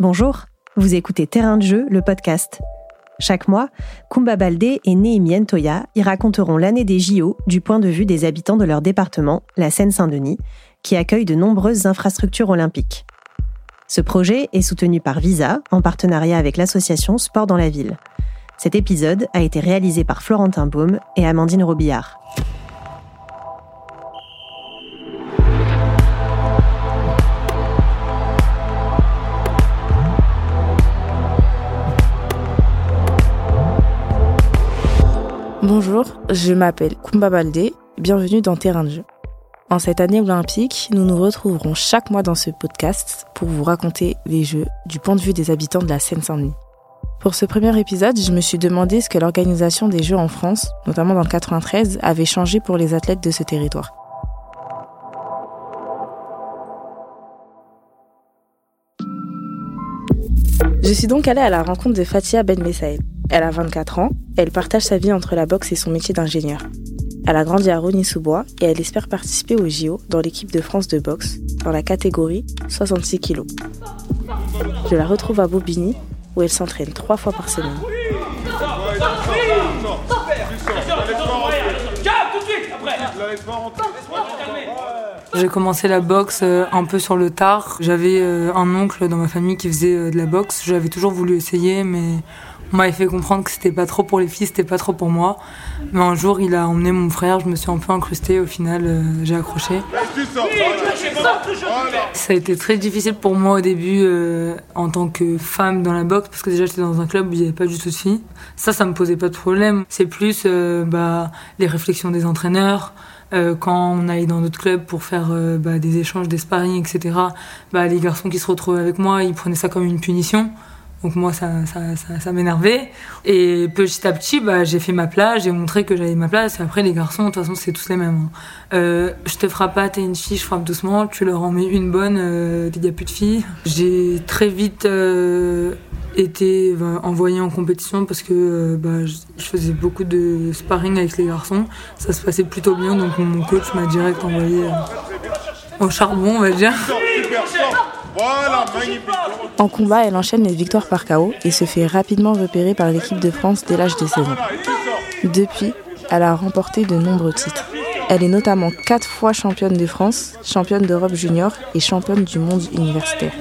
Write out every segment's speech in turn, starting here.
Bonjour, vous écoutez Terrain de jeu, le podcast. Chaque mois, Kumba Baldé et Néhémie Toya y raconteront l'année des JO du point de vue des habitants de leur département, la Seine-Saint-Denis, qui accueille de nombreuses infrastructures olympiques. Ce projet est soutenu par Visa en partenariat avec l'association Sport dans la ville. Cet épisode a été réalisé par Florentin Baume et Amandine Robillard. Bonjour, je m'appelle Kumba Baldé, bienvenue dans Terrain de jeu. En cette année olympique, nous nous retrouverons chaque mois dans ce podcast pour vous raconter les Jeux du point de vue des habitants de la Seine-Saint-Denis. Pour ce premier épisode, je me suis demandé ce que l'organisation des Jeux en France, notamment dans le 93, avait changé pour les athlètes de ce territoire. Je suis donc allée à la rencontre de Fatia Ben Messaïd. Elle a 24 ans, elle partage sa vie entre la boxe et son métier d'ingénieur. Elle a grandi à Rony-sous-Bois et elle espère participer au JO dans l'équipe de France de boxe dans la catégorie 66 kg. Je la retrouve à Bobigny où elle s'entraîne trois fois par semaine. J'ai commencé la boxe euh, un peu sur le tard. J'avais euh, un oncle dans ma famille qui faisait euh, de la boxe. J'avais toujours voulu essayer, mais on m'avait fait comprendre que c'était pas trop pour les filles, c'était pas trop pour moi. Mais un jour, il a emmené mon frère, je me suis un peu incrustée, au final, j'ai accroché. Ça a été très difficile pour moi au début en tant que femme dans la boxe, parce que déjà j'étais dans un club où il n'y avait pas du tout de filles. Ça, ça me posait pas de problème. C'est plus bah, les réflexions des entraîneurs. Quand on allait dans notre club pour faire bah, des échanges, des sparring, etc., bah, les garçons qui se retrouvaient avec moi, ils prenaient ça comme une punition. Donc moi, ça, ça, ça, ça m'énervait. Et petit à petit, bah, j'ai fait ma place, j'ai montré que j'avais ma place. Et après, les garçons, de toute façon, c'est tous les mêmes. Hein. Euh, je te frappe pas, t'es une fille, je frappe doucement. Tu leur en mets une bonne, euh, il n'y a plus de filles. J'ai très vite euh, été bah, envoyée en compétition parce que euh, bah, je, je, faisais beaucoup de sparring avec les garçons. Ça se passait plutôt bien, donc mon coach m'a direct envoyé euh, au charbon, on va dire. En combat, elle enchaîne les victoires par KO et se fait rapidement repérer par l'équipe de France dès l'âge de 16 ans. Depuis, elle a remporté de nombreux titres. Elle est notamment quatre fois championne de France, championne d'Europe junior et championne du monde universitaire.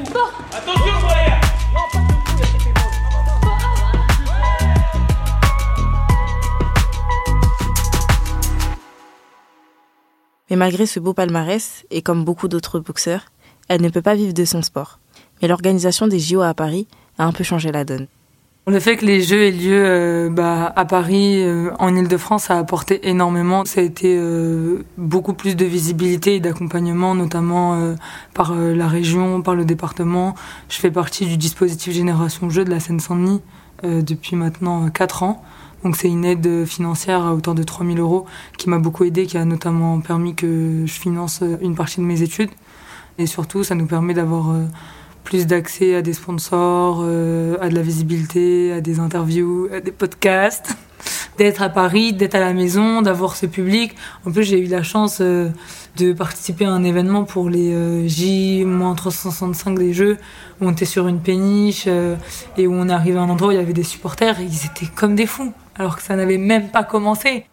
Mais malgré ce beau palmarès, et comme beaucoup d'autres boxeurs, elle ne peut pas vivre de son sport. Mais l'organisation des JO à Paris a un peu changé la donne. Le fait que les Jeux aient lieu euh, bah, à Paris, euh, en Ile-de-France, a apporté énormément. Ça a été euh, beaucoup plus de visibilité et d'accompagnement, notamment par la région, par le département. Je fais partie du dispositif Génération Jeux de la Seine-Saint-Denis depuis maintenant 4 ans. Donc c'est une aide financière à hauteur de 3000 euros qui m'a beaucoup aidé, qui a notamment permis que je finance une partie de mes études. Et surtout, ça nous permet d'avoir plus d'accès à des sponsors, euh, à de la visibilité, à des interviews, à des podcasts, d'être à Paris, d'être à la maison, d'avoir ce public. En plus, j'ai eu la chance euh, de participer à un événement pour les euh, J-365 des Jeux, où on était sur une péniche euh, et où on arrivé à un endroit où il y avait des supporters ils étaient comme des fous, alors que ça n'avait même pas commencé.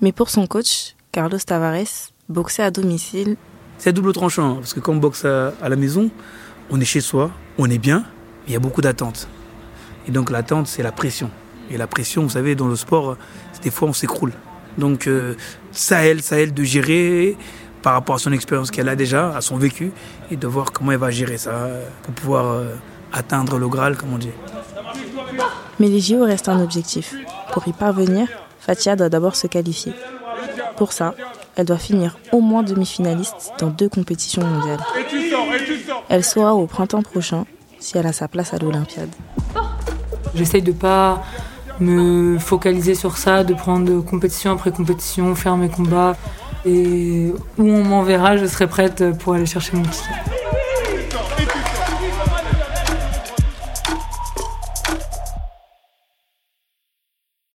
Mais pour son coach, Carlos Tavares, boxer à domicile, c'est à double tranchant, parce que quand on boxe à, la maison, on est chez soi, on est bien, mais il y a beaucoup d'attentes. Et donc l'attente, c'est la pression. Et la pression, vous savez, dans le sport, des fois, on s'écroule. Donc ça elle, ça elle de gérer par rapport à son expérience qu'elle a déjà, à son vécu, et de voir comment elle va gérer ça pour pouvoir euh, atteindre le Graal, comme on dit. Mais les JO restent un objectif. Pour y parvenir, Fatia doit d'abord se qualifier. Pour ça, elle doit finir au moins demi-finaliste dans deux compétitions mondiales. Elle saura au printemps prochain si elle a sa place à l'Olympiade. J'essaye de pas me focaliser sur ça, de prendre compétition après compétition, faire mes combats. Et où on m'enverra, je serai prête pour aller chercher mon titre.